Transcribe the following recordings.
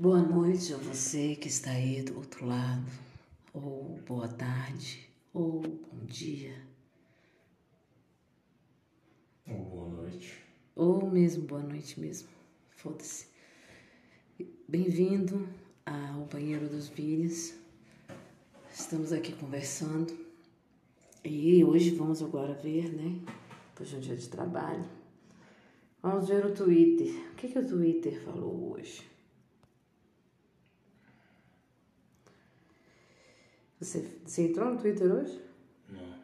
Boa noite a você que está aí do outro lado, ou boa tarde, ou bom dia, Ou boa noite. ou mesmo boa noite mesmo. Foda-se. Bem-vindo ao Banheiro dos Vídeos. Estamos aqui conversando e hoje vamos agora ver, né? Depois de um dia de trabalho, vamos ver o Twitter. O que, que o Twitter falou hoje? Você, você entrou no Twitter hoje? Não.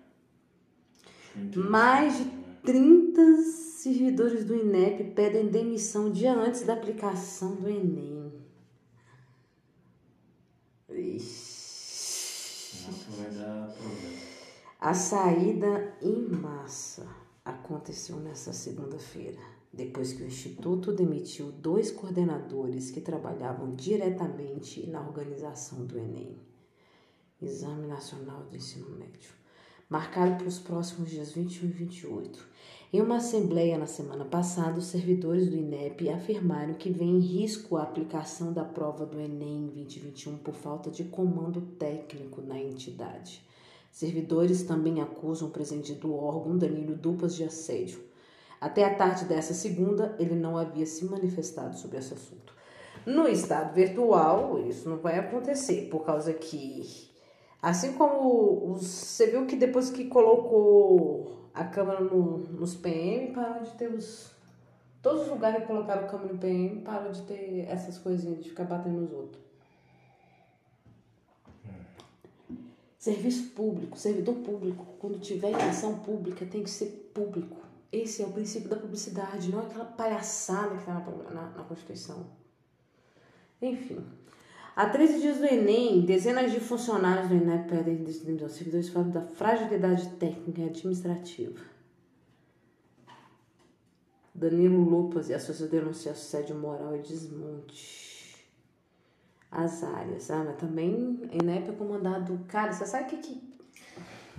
Mais de 30 servidores do INEP pedem demissão dia antes da aplicação do Enem. Ixi. Nossa, vai dar problema. A saída em massa aconteceu nesta segunda-feira, depois que o Instituto demitiu dois coordenadores que trabalhavam diretamente na organização do Enem, Exame Nacional do Ensino Médio, marcado para os próximos dias 21 e 28. Em uma assembleia na semana passada, os servidores do INEP afirmaram que vem em risco a aplicação da prova do Enem 2021 por falta de comando técnico na entidade. Servidores também acusam o presidente do órgão, Danilo Dupas, de assédio. Até a tarde dessa segunda, ele não havia se manifestado sobre esse assunto. No estado virtual, isso não vai acontecer, por causa que, assim como os, você viu que depois que colocou a câmera no, nos PM, parou de ter os. Todos os lugares que colocaram câmera no PM parou de ter essas coisinhas de ficar batendo nos outros. Serviço público, servidor público, quando tiver em ação pública, tem que ser público. Esse é o princípio da publicidade, não aquela palhaçada que está na, na, na Constituição. Enfim. Há 13 dias do Enem, dezenas de funcionários do Enem pedem. Os servidores falam da fragilidade técnica e administrativa. Danilo Lupas e a associação denunciam assédio moral e desmonte as áreas, ah, mas também INEP é comandado. Cara, você sabe o que que.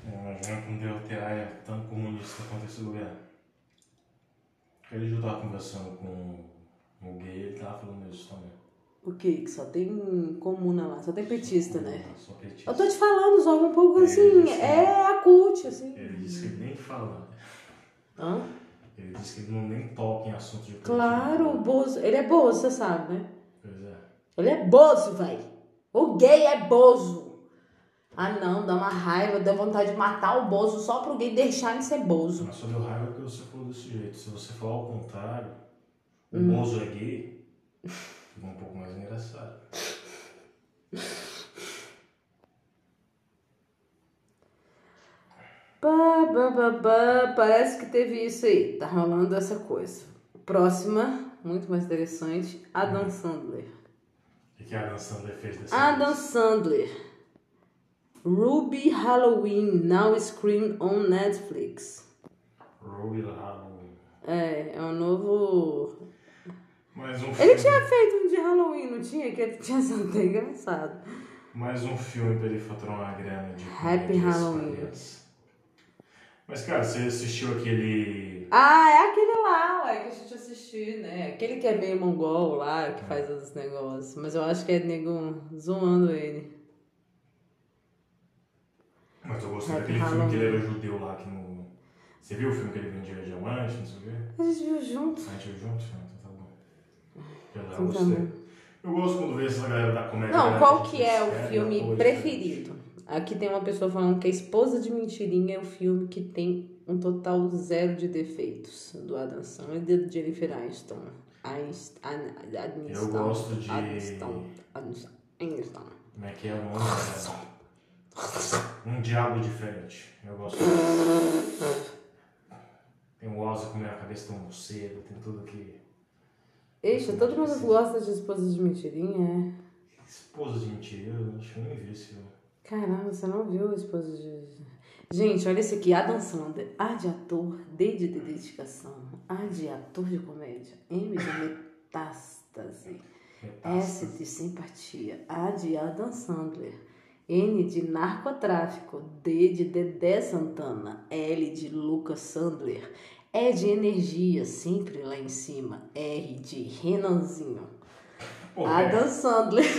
Imagina quando deu terapia tão comunista quanto esse governo. Aquele dia eu tava conversando com o gay, ele tava falando isso também. O que? Que só tem comuna lá, só tem petista, né? Só petista. Eu tô te falando, só um pouco Ele assim, é a cult, assim. Ele disse que ele nem fala. Hã? Ele disse que ele não nem toca em assunto de política. Claro, o Bozo. Ele é Bozo, você sabe, né? Pois é. Ele é Bozo, velho. O gay é Bozo. Ah, não, dá uma raiva, dá vontade de matar o Bozo só pro gay deixar de ser Bozo. Mas só deu raiva porque você falou desse jeito. Se você falar ao contrário, o Hum. Bozo é gay, fica um pouco mais engraçado. Parece que teve isso aí. Tá rolando essa coisa. Próxima, muito mais interessante, Adam Sandler. O que que a Adam Sandler fez dessa Adam vez? Sandler. Ruby Halloween, now screen on Netflix. Ruby Halloween. É, é um novo. Mais um Ele filme. tinha feito um de Halloween, não tinha? Que ele tinha sido até engraçado. Mais um filme pra ele faturar uma grana de Happy Halloween. Mas, cara, você assistiu aquele. Ah, é aquele lá, ué, que a gente assistiu, né? Aquele que é meio mongol lá, que faz os negócios. Mas eu acho que é nego zoando ele. Mas eu gostei daquele filme que ele era judeu lá que no. Você viu o filme que ele vendia diamante, não sei o quê? A gente viu junto. A gente viu junto? Bom. Eu, gostei. bom. Eu gosto quando vejo essa galera da comédia. Não, galera qual que é o filme coisa. preferido? Aqui tem uma pessoa falando que a Esposa de Mentirinha é o filme que tem um total zero de defeitos do Adam Sandler e da Jennifer Aniston. Aniston. Eu gosto de- Aniston. Aniston. Aniston. Como é que é o nome? É... Um Diabo Diferente. Eu gosto. Tem o Ozzy comendo a cabeça um morcego, tem tudo que. Eixa, todo mundo gosta de Esposa de Mentirinha, é? Esposa de mentira, eu acho que eu nem vi esse filme. Caramba, você não viu a Esposa de... Gente, olha esse aqui, Adam Sandler, A de ator, D de dedicação, A de ator de comédia, M de metástase, S de simpatia, A de Adam Sandler, N de narcotráfico, D de Dedé Santana, L de Lucas Sandler, E de energia, sempre lá em cima, R de Renanzinho, Pô, Adam Sandler.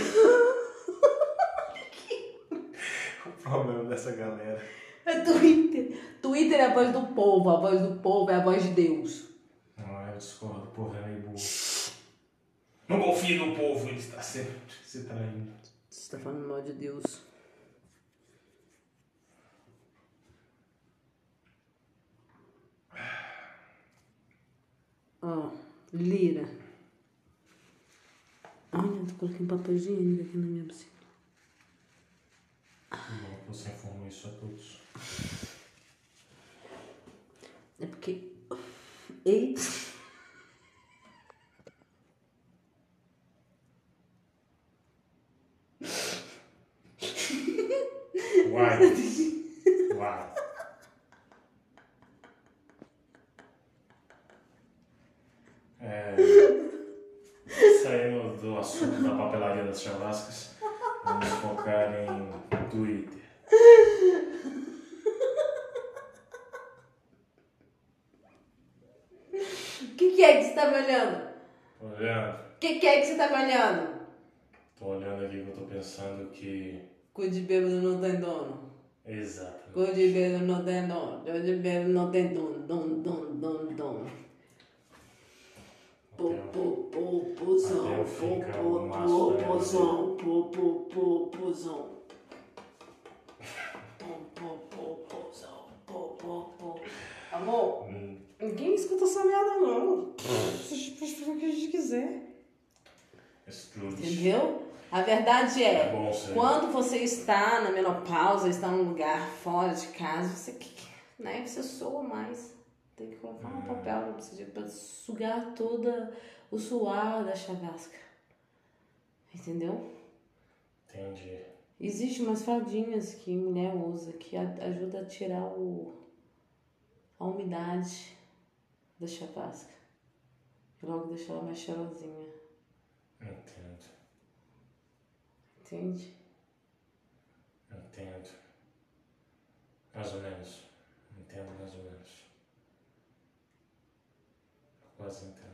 o problema dessa galera. É Twitter. Twitter é a voz do povo, a voz do povo é a voz de Deus. Não, eu discordo, o povo é meio burro. Não confie no povo, ele está sempre se traindo. Você tá falando mal de Deus. Ó, lira. Olha, eu coloquei um papel higiênico aqui na minha piscina. Bom, você informou isso a todos. É porque. Eita! Uai. Uai. É, saindo do assunto da papelaria das chavascas, vamos focar em Twitter. O que, que é que você tá me olhando? Olhando, O que, que é que você tá me olhando? tô olhando aqui que eu tô pensando que. Cu de bêbado não tem dono. Exato. Cu de bêbado não tem dono. Cu de bêbado não tem dono. Dono, dono, dono, dono. Pô. Amor, Hum, ninguém escuta essa merda, não. Você pode fazer o que a gente quiser. Entendeu? A verdade É é, bom quando você está na menopausa, está num lugar fora de casa, você, né, você soa mais. Tem que colocar um papel para sugar toda o suor da chavasca. Entendeu? Entendi. Existem umas faldinhas que mulher usa que ajuda a tirar o, a umidade da chavasca. E logo deixa ela mais cheirosinha. Entendo. Entende? Entendo. Mais ou menos. Entendo mais ou menos. Quase entendo.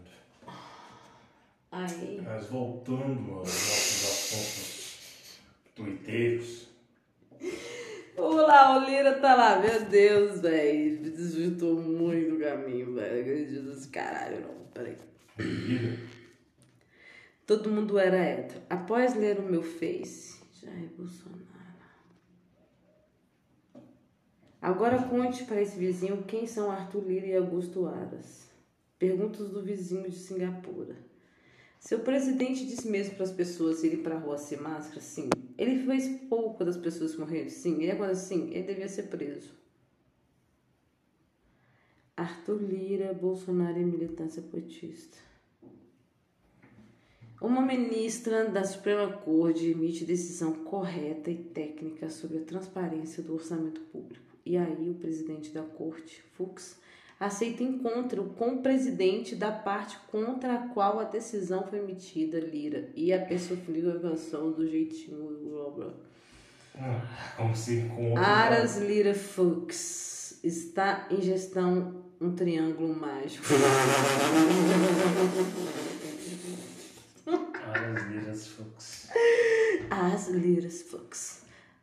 Aí. Mas voltando aos nossos assuntos tuiteiros, Vamos lá, o Lira tá lá. Meu Deus, velho. Desvirtuou muito o caminho, velho. Nesse caralho, não. Peraí. Lira, Todo mundo era hétero. Após ler o meu Face, Jair Bolsonaro. Agora conte para esse vizinho quem são Arthur Lira e Augusto Aras. Perguntas do vizinho de Singapura. Seu presidente disse mesmo para as pessoas irem para a rua sem máscara? Sim. Ele fez pouco das pessoas morrerem? Sim. E agora sim, ele devia ser preso. Arthur Lira, Bolsonaro e militância petista. Uma ministra da Suprema Corte emite decisão correta e técnica sobre a transparência do orçamento público. E aí o presidente da corte, Fux, aceita encontro com o presidente da parte contra a qual a decisão foi emitida, Lira, e a pessoa a canção do jeitinho blá blá. ah, como se com Aras Lira Fux está em gestão um triângulo mágico. Aras Liras Fux. As liras Fux.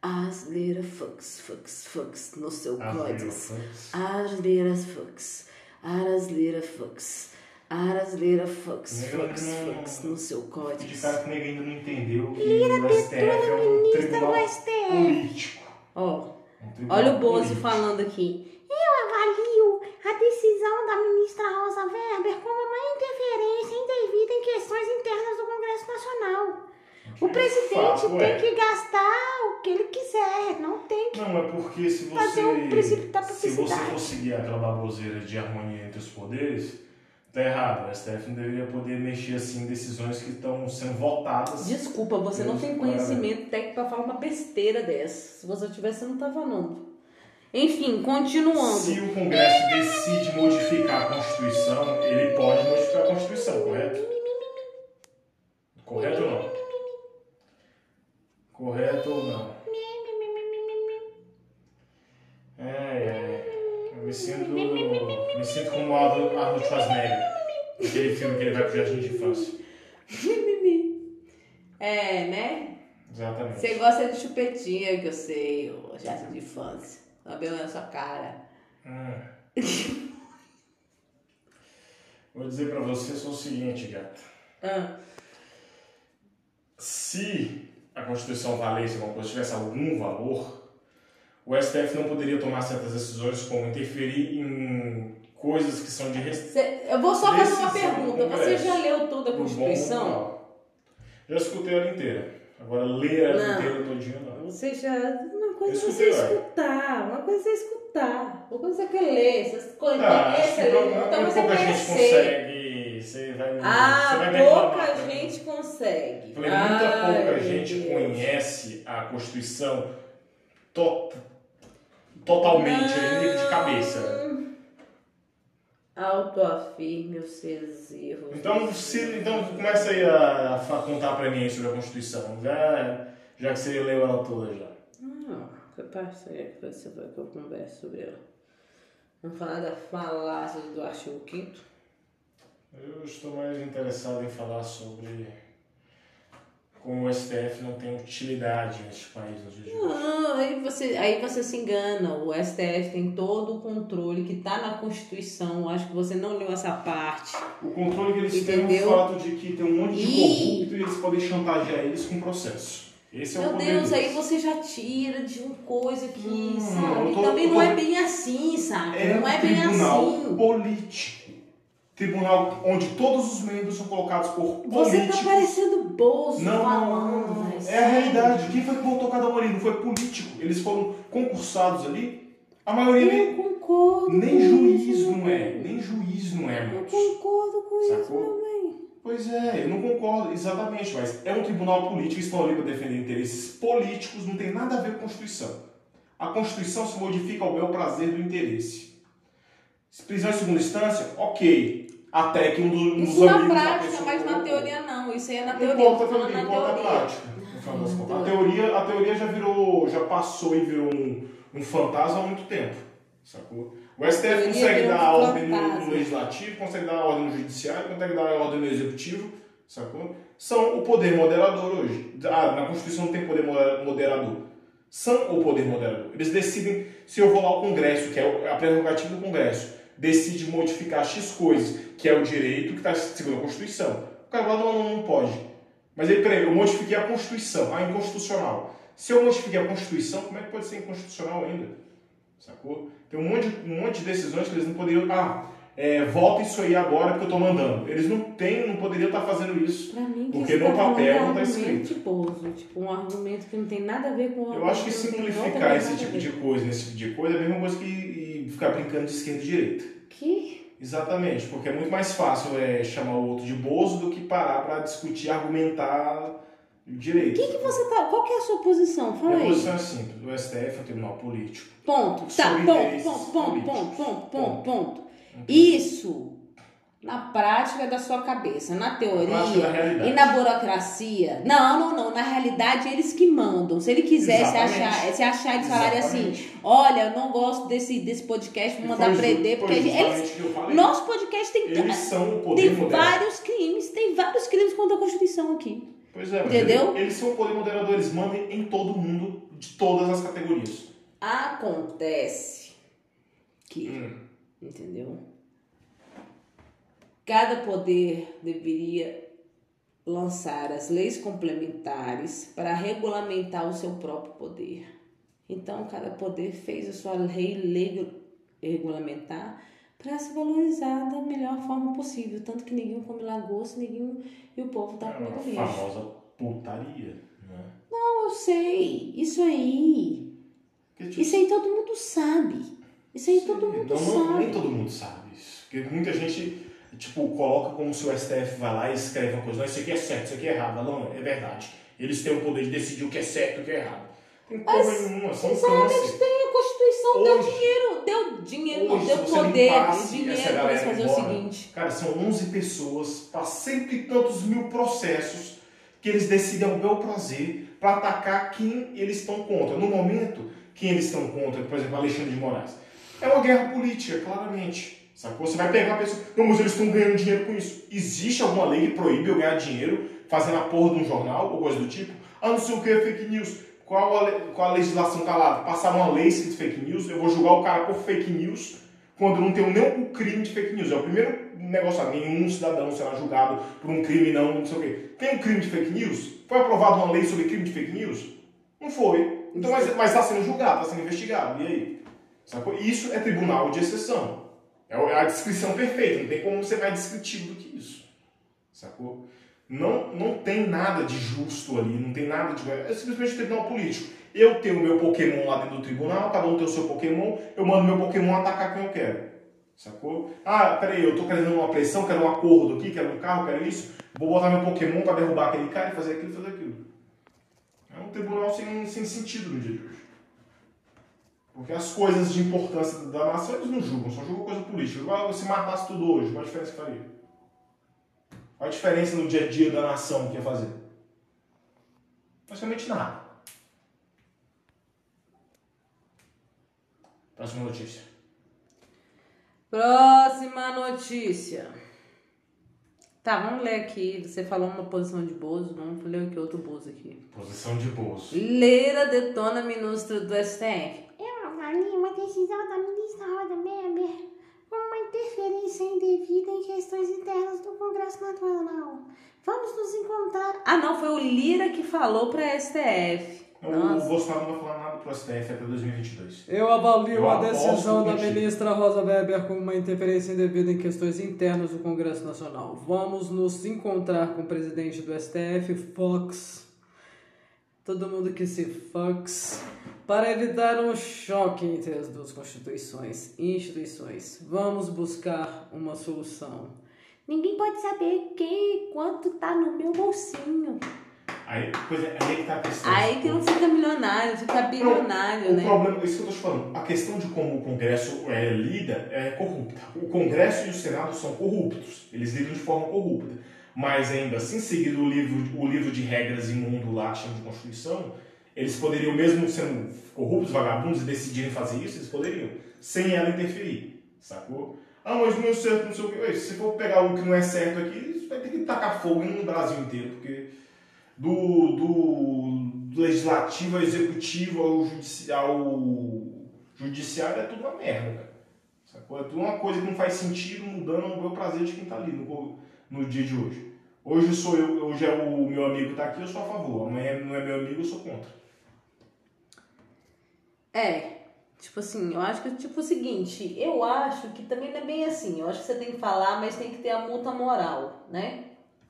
As liras Fux, Fux, Fux no seu As código. As liras Fux. Aras lira Fux. Aras lira Eu Fux, não- Fux no seu código. De cara que ninguém ainda não entendeu que o STF é um tribunal político. Ó, Um olha o Bozo falando aqui. Eu avalio a decisão da ministra Rosa Weber como uma interferência indevida em questões internas do Congresso Nacional. O presidente Fato tem é. que gastar o que ele quiser, não tem que. Não, é porque se Fazer o princípio você, da se você conseguir aquela baboseira de harmonia entre os poderes, tá errado. O STF não deveria poder mexer assim em decisões que estão sendo votadas. Desculpa, você não tem conhecimento técnico pra falar uma besteira dessa. Se você tivesse, você não tá falando. Enfim, continuando. Se o Congresso decide modificar a Constituição, ele pode modificar a Constituição, correto? Correto ou não? Correto ou não? É, é. Eu me sinto. Me sinto como o Arnold Arnold Schwarzenegger. Aquele filme que ele vai pro jardim de infância. É, né? Exatamente. Você gosta de chupetinha, que eu sei, ô jardim de infância. Cabelo na sua cara. Hum. Vou dizer pra você só o seguinte, gata. Ah, Se a Constituição valesse alguma coisa, tivesse algum valor, o STF não poderia tomar certas decisões como interferir em coisas que são de cê- eu vou só fazer uma pergunta. Você já leu toda a Constituição? Já escutei ela inteira. Agora ler ela Não. inteira todinha não. Você já. Uma coisa é você escutar, uma coisa é escutar, uma coisa é que ler. Essas coisas. Ah, essa que coisa é pouca gente consegue. Você vai, você Ah, vai me reclamar pouca gente consegue. Falei, muita Ai, pouca meu gente Deus. conhece a Constituição to- totalmente, ali de cabeça. Autoafirme os seus erros. Então, se, então começa aí a, a contar pra mim sobre a Constituição, já, já que você leu ela toda já. Não, é que você vai que eu converso sobre ela? Vamos falar da falácia do artigo 5 Eu estou mais interessado em falar sobre como o STF não tem utilidade neste país nos dias de hoje. Não, aí você, aí você se engana. O STF tem todo o controle que está na Constituição. Acho que você não leu essa parte. O controle que eles Entendeu? têm é o fato de que tem um monte de Ih. corrupto e eles podem chantagear eles com processo. Esse é o Meu poder Deus, aí você já tira de uma coisa que, Hum, sabe? tô- Também eu não tô- é bem assim, sabe? É não é bem assim. político. Tribunal onde todos os membros são colocados por Você políticos. tá parecendo Bozo Não, falando. não, velho, é a realidade. Quem foi que voltou cada um ali? Não foi político. Eles foram concursados ali. A maioria nem, Eu concordo. nem juiz isso, não é. Nem juiz não é, Eu concordo com isso, Sacou? meu bem. Pois é, eu não concordo exatamente, mas é um tribunal político, estão ali para defender interesses políticos, não tem nada a ver com a Constituição. A Constituição se modifica ao bel prazer do interesse. Prisão em segunda instância, ok. Até que um, do, um dos Isso na amigos prática, mas na teoria não. Isso aí é na teoria. Importa a teoria, na importa a teoria. prática. final das Hum. A teoria. a teoria já virou, já passou e virou um, um fantasma há muito tempo. Sacou? O STF consegue dar um ordem no, no legislativo, consegue dar ordem no judiciário, consegue dar ordem no executivo, sacou? São o poder moderador hoje. Ah, na Constituição não tem poder moder- moderador. São o poder moderador. Eles decidem se eu vou lá ao Congresso, que é a prerrogativa do Congresso, decide modificar X coisas, que é o direito que está segundo a Constituição. O cara fala, não, não, não pode. Mas aí, peraí, eu modifiquei a Constituição, ah, inconstitucional. Se eu modifiquei a Constituição, como é que pode ser inconstitucional ainda? Sacou? Tem um monte, de, um monte de decisões que eles não poderiam. Ah, é, volta isso aí agora porque eu tô mandando. Eles não têm, não poderiam estar fazendo isso. Pra mim, que Porque no tá papel é não tá argumento escrito. Bozo, tipo, um argumento que não tem nada a ver com o Eu acho que simplificar esse a tipo de coisa, nesse tipo de coisa, é a mesma coisa que ficar brincando de esquerda e direita. Que? Exatamente, porque é muito mais fácil é, chamar o outro de bozo do que parar para discutir, argumentar direito. Que que você tá. Qual que é a sua posição? Fala Minha aí. posição é simples: o STF é um tribunal político. Ponto. Tá, ponto, ponto, ponto, ponto, ponto, ponto, Ponto. ponto. Isso, na prática da sua cabeça, na teoria realidade. e na burocracia. Não, não, não. Na realidade, eles que mandam. Se ele quisesse Exatamente. achar, se achar eles falarem assim, olha, eu não gosto desse, desse podcast, vou mandar prender, porque gente- eles, nosso podcast tem, Eles são o poder tem moderador. vários crimes, tem vários crimes contra a Constituição aqui. Pois é, Entendeu? Eles, eles são o poder moderador, eles mandam em todo mundo, de todas as categorias. Acontece que Hum. Entendeu? Cada poder deveria lançar as leis complementares para regulamentar o seu próprio poder. Então, cada poder fez a sua lei, lei regulamentar para se valorizar da melhor forma possível. Tanto que ninguém come lagosta, ninguém e o povo tá É uma comendo lixo. famosa putaria, né? Não, eu sei. Isso aí. Tipo, Isso aí todo mundo sabe. Isso aí todo Sim, mundo não, não, sabe. Nem todo mundo sabe isso. Porque muita gente, tipo, coloca como se o STF vai lá e escreve uma coisa. Não, isso aqui é certo, isso aqui é errado. Não, é verdade. Eles têm o poder de decidir o que é certo e o que é errado. Tem porra nenhuma, são câncer. tem a Constituição, deu Hoje- dinheiro, deu dinheiro, Hoje, deu poder, limpasse dinheiro para fazer o embora, seguinte. Cara, são 11 pessoas para cento e tantos mil processos que eles decidem ao bel prazer para atacar quem eles estão contra. No momento, quem eles estão contra, por exemplo, Alexandre de Moraes, é uma guerra política, claramente. Sacou? Você vai pegar a pessoa. Não, mas eles estão ganhando dinheiro com isso. Existe alguma lei que proíbe eu ganhar dinheiro fazendo a porra de um jornal ou coisa do tipo. Ah, não sei o que é fake news. Qual a, qual a legislação tá lá? Passar uma lei escrito fake news, eu vou julgar o cara por fake news quando não nem o crime de fake news. É o primeiro negócio, ah, nenhum cidadão será julgado por um crime, não, não sei o quê. Tem um crime de fake news? Foi aprovada uma lei sobre crime de fake news? Não foi. Então, mas está sendo julgado, está sendo investigado. E aí? Sacou? Isso é tribunal de exceção. É, é a descrição perfeita, não tem como ser mais descritivo do que isso. Sacou? Não, não tem nada de justo ali, não tem nada de. É simplesmente tribunal político. Eu tenho meu Pokémon lá dentro do tribunal, cada um tem o seu Pokémon, eu mando meu Pokémon atacar quem eu quero. Sacou? Ah, peraí, eu tô querendo uma pressão, quero um acordo aqui, quero um carro, quero isso. Vou botar meu Pokémon para derrubar aquele cara e fazer aquilo fazer aquilo. É um tribunal sem, sem sentido no dia de hoje. Porque as coisas de importância da nação eles não julgam, só julgam coisa política. Igual se matasse tudo hoje, qual a diferença que faria? Qual a diferença no dia a dia da nação que ia fazer? Praticamente nada. Próxima notícia. Próxima notícia. Tá, vamos ler aqui. Você falou uma posição de Bozo, vamos ler aqui outro Bozo aqui. Posição de Bozo. Leira detona ministro do STF. Uma decisão da ministra Roda Weber como uma interferência indevida em questões internas do Congresso Nacional. Vamos nos encontrar. Ah, não, foi o Lira que falou pra STF. Não, o Bolsonaro não vai falar nada pro STF até 2022. Eu avalio Eu a decisão da ministra Rosa Weber como uma interferência indevida em questões internas do Congresso Nacional. Vamos nos encontrar com o presidente do STF, Fox. Todo mundo que se Fox. Para evitar um choque entre as duas constituições e instituições. Vamos buscar uma solução. Ninguém pode saber quem, quanto tá no meu bolsinho. Aí, pois é, aí é que tá a questão. Aí que não fica milionário, fica bilionário, o né? problema, isso que eu tô te falando, a questão de como o Congresso é, lida é corrupta. O Congresso e o Senado são corruptos, eles lidam de forma corrupta. Mas ainda assim, seguindo o livro, o livro de regras imundo lá, que chama de Constituição, eles poderiam, mesmo sendo corruptos, vagabundos, e decidirem fazer isso, eles poderiam, sem ela interferir, sacou? Ah, mas não é certo, não sei o. Ué, Se for pegar o que não é certo aqui, vai ter que tacar fogo no Brasil inteiro, porque do, do legislativo ao executivo ao judicial, ao judiciário é tudo uma merda, cara. Sacou? É tudo uma coisa que não faz sentido mudando ao meu prazer de quem tá ali no, no dia de hoje. Hoje sou eu, hoje é o meu amigo que tá aqui, eu sou a favor. Amanhã não é meu amigo, eu sou contra. É, tipo assim, eu acho que tipo o seguinte, eu acho que também não é bem assim. Eu acho que você tem que falar, mas tem que ter a multa moral, né?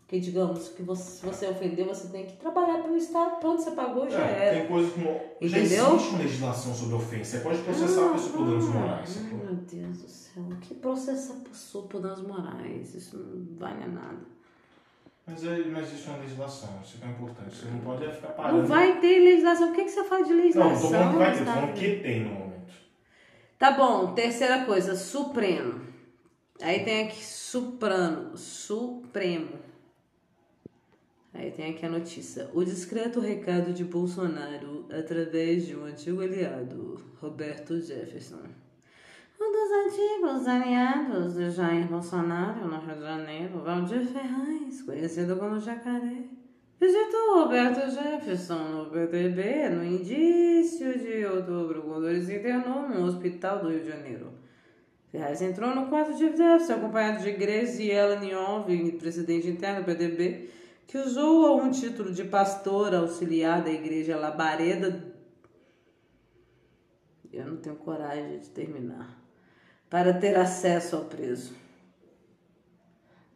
Que digamos que você, se você ofendeu, você tem que trabalhar pelo Estado, pronto, você pagou, já É, era. tem coisas que não. Já Entendeu? existe uma legislação sobre ofensa. Você pode processar a pessoa por danos morais. Ai, meu Deus do céu, que processar a pessoa por danos morais? Isso não vale a nada. Mas, é, mas isso é uma legislação, isso que é importante. Você não pode é ficar parando. Não vai ter legislação. O que, que você fala de legislação? não tô falando que vai ter, tô falando que tem no momento. Tá bom, terceira coisa, Supremo. Aí tem aqui Suprano, Supremo. Aí tem aqui a notícia. O discreto recado de Bolsonaro através de um antigo aliado, Roberto Jefferson. Um dos antigos aliados de Jair Bolsonaro no Rio de Janeiro, Valdir Ferraz, conhecido como Jacaré, visitou Roberto Jefferson no PTB no início de outubro, quando ele se internou no hospital do Rio de Janeiro. Ferraz entrou no quarto de Jefferson, acompanhado de Graziella Nion, presidente interno do PTB, que usou um título de pastor auxiliar da igreja Labareda. Eu não tenho coragem de terminar. Para ter acesso ao preso.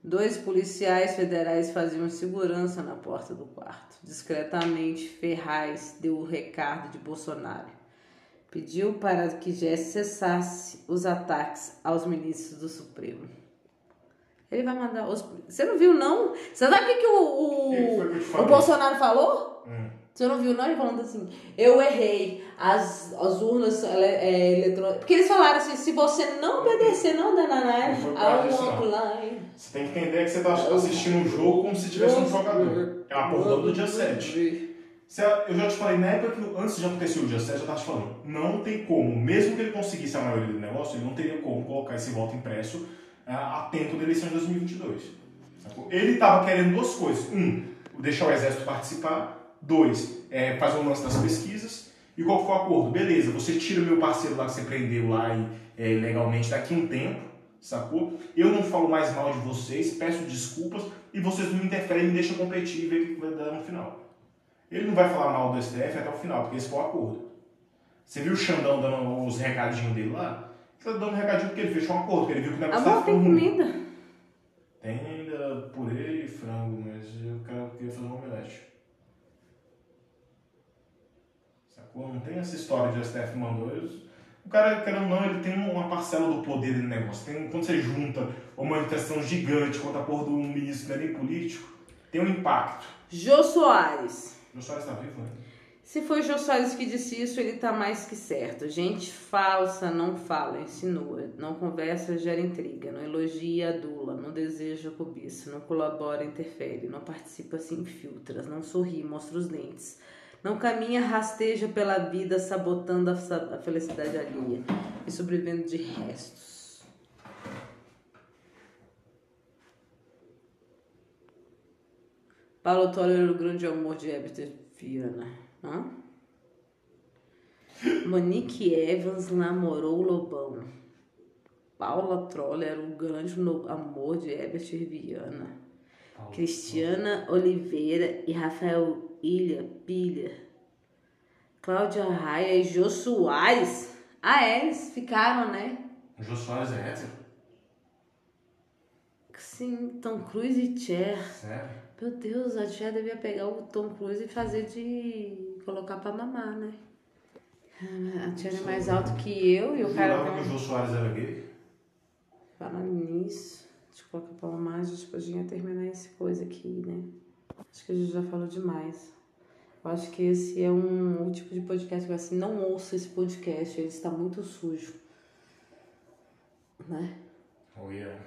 Dois policiais federais faziam segurança na porta do quarto. Discretamente, Ferraz deu o recado de Bolsonaro. Pediu para que Jesse cessasse os ataques aos ministros do Supremo. Ele vai mandar os. Você não viu, não? Você sabe o que, que o, o, o? Bolsonaro falou? Hum. Você não viu, não? Ele falando assim: eu errei, as, as urnas ele- é, eletrônicas. Porque eles falaram assim: se você não obedecer, não causa ao offline. Você tem que entender que você está assistindo um jogo como se tivesse um jogador. É a porra do dia 7. Se a- Eu já te falei, na época que antes de acontecer o dia 7, eu tava te falando, não tem como, mesmo que ele conseguisse a maioria do negócio, ele não teria como colocar esse voto impresso ah, a tempo da eleição de 2022. sacou? Ele tava querendo duas coisas. Um, deixar o exército participar. Dois, é, fazer um lance das pesquisas. E qual foi o acordo? Beleza, você tira o meu parceiro lá que você prendeu lá e, é, legalmente daqui a um tempo, sacou? Eu não falo mais mal de vocês, peço desculpas e vocês não interferem e me deixam competir e ver o que vai dar no final. Ele não vai falar mal do STF até o final, porque esse foi o acordo. Você viu o Xandão dando os recadinhos dele lá? Ele tá dando um recadinho porque ele fechou um acordo, porque ele viu que o negócio Amor, tem comida. Tem ainda purê e frango, mas eu quero- queria fazer um omelete. Sacou? Não tem essa história de o STF mandou. O cara, querendo ou não, ele tem uma parcela do poder no negócio. Tem, quando você junta uma manifestação gigante contra a porra do ministro, não é nem político, tem um impacto. Jô Soares. O Soares está vivo, né? Se foi Jô Soares que disse isso, ele tá mais que certo. Gente falsa não fala, insinua. Não conversa, gera intriga. Não elogia, adula. Não deseja cobiça. Não colabora, interfere. Não participa, se infiltra. Não sorri, mostra os dentes. Não caminha, rasteja pela vida, sabotando a, felicidade alheia. E sobrevivendo de restos. Paulo era o grande amor de Herbert Viana. Hã? Monique Evans namorou Lobão. Paula Troller era o grande amor de Herbert Viana. Cristiana Oliveira e Rafael Ilha Pilha. Cláudia Raia e Jô Soares. Ah, é, eles ficaram, né? O Jô Soares é hétero? Sim, Tom Cruise e Cher. Sério? Meu Deus, a Cher devia pegar o Tom Cruise e fazer de. colocar pra mamar, né? A Cher é mais alto que eu e o cara. Jurava que o. Jô Soares era gay? Falando nisso, de colocar pra mamar, a gente podia terminar essa coisa aqui, né? Acho que a gente já falou demais. Eu acho que esse é um, tipo de podcast que assim, não ouça esse podcast, ele está muito sujo. Né? Oh, yeah.